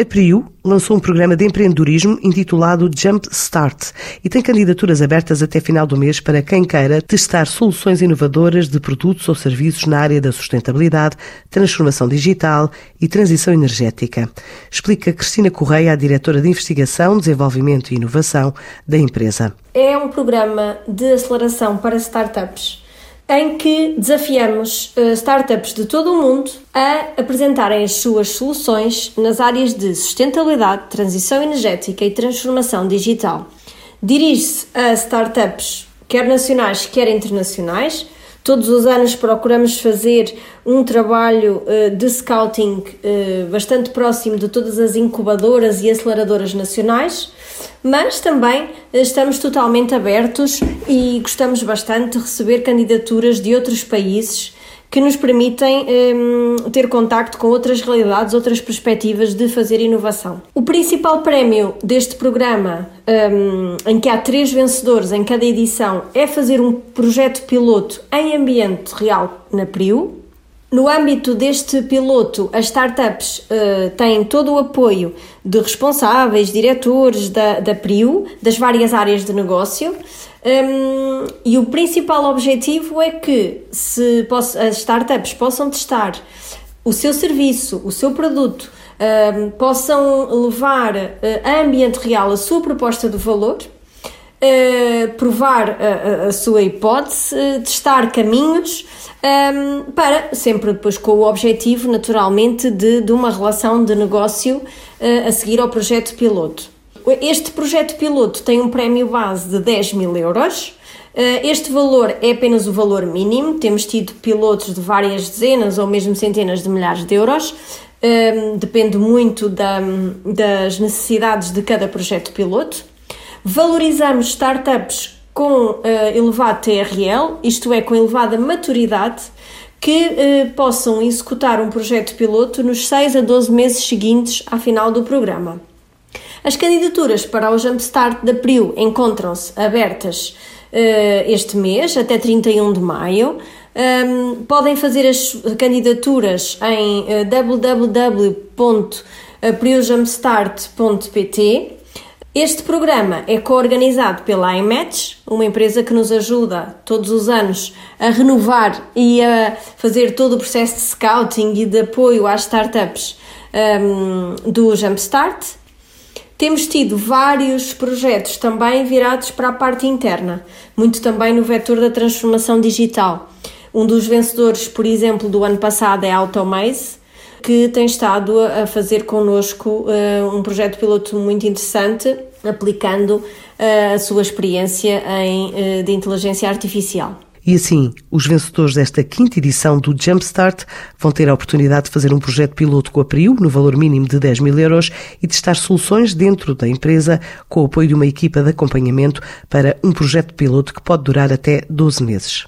A PRIU lançou um programa de empreendedorismo intitulado Jump Start e tem candidaturas abertas até final do mês para quem queira testar soluções inovadoras de produtos ou serviços na área da sustentabilidade, transformação digital e transição energética. Explica Cristina Correia, a diretora de Investigação, Desenvolvimento e Inovação da empresa. É um programa de aceleração para startups em que desafiamos uh, startups de todo o mundo a apresentarem as suas soluções nas áreas de sustentabilidade, transição energética e transformação digital. Dirige-se a startups quer nacionais, quer internacionais. Todos os anos procuramos fazer um trabalho uh, de scouting uh, bastante próximo de todas as incubadoras e aceleradoras nacionais mas também estamos totalmente abertos e gostamos bastante de receber candidaturas de outros países que nos permitem um, ter contacto com outras realidades, outras perspectivas de fazer inovação. O principal prémio deste programa, um, em que há três vencedores em cada edição, é fazer um projeto piloto em ambiente real na PRIU, no âmbito deste piloto, as startups uh, têm todo o apoio de responsáveis, diretores da, da PRIU, das várias áreas de negócio, um, e o principal objetivo é que se posso, as startups possam testar o seu serviço, o seu produto, um, possam levar uh, a ambiente real a sua proposta de valor, uh, provar a, a, a, sua hipótese, uh, testar caminhos um, para sempre depois com o objetivo, naturalmente, de, de uma relação de negócio a seguir ao projeto piloto. Este projeto piloto tem um prémio base de 10 mil euros. Este valor é apenas o valor mínimo, temos tido pilotos de várias dezenas ou mesmo centenas de milhares de euros, depende muito da, das necessidades de cada projeto piloto. Valorizamos startups com uh, elevado TRL, isto é, com elevada maturidade, que possam executar um projeto piloto nos 6 a 12 meses seguintes à final do programa. As candidaturas para o Jumpstart da PRIU encontram-se abertas uh, este mês, até 31 de maio. Um, podem fazer as candidaturas em uh, www.priujumpstart.pt este programa é coorganizado pela iMatch, uma empresa que nos ajuda todos os anos a renovar e a fazer todo o processo de scouting e de apoio às startups um, do Jumpstart. Temos tido vários projetos também virados para a parte interna, muito também no vetor da transformação digital. Um dos vencedores, por exemplo, do ano passado é a Automaze, que tem estado a fazer connosco uh, um projeto piloto muito interessante, aplicando uh, a sua experiência em, uh, de inteligência artificial. E assim, os vencedores desta quinta edição do Jumpstart vão ter a oportunidade de fazer um projeto piloto com a PRIU, no valor mínimo de 10 mil euros, e testar soluções dentro da empresa com o apoio de uma equipa de acompanhamento para um projeto piloto que pode durar até 12 meses.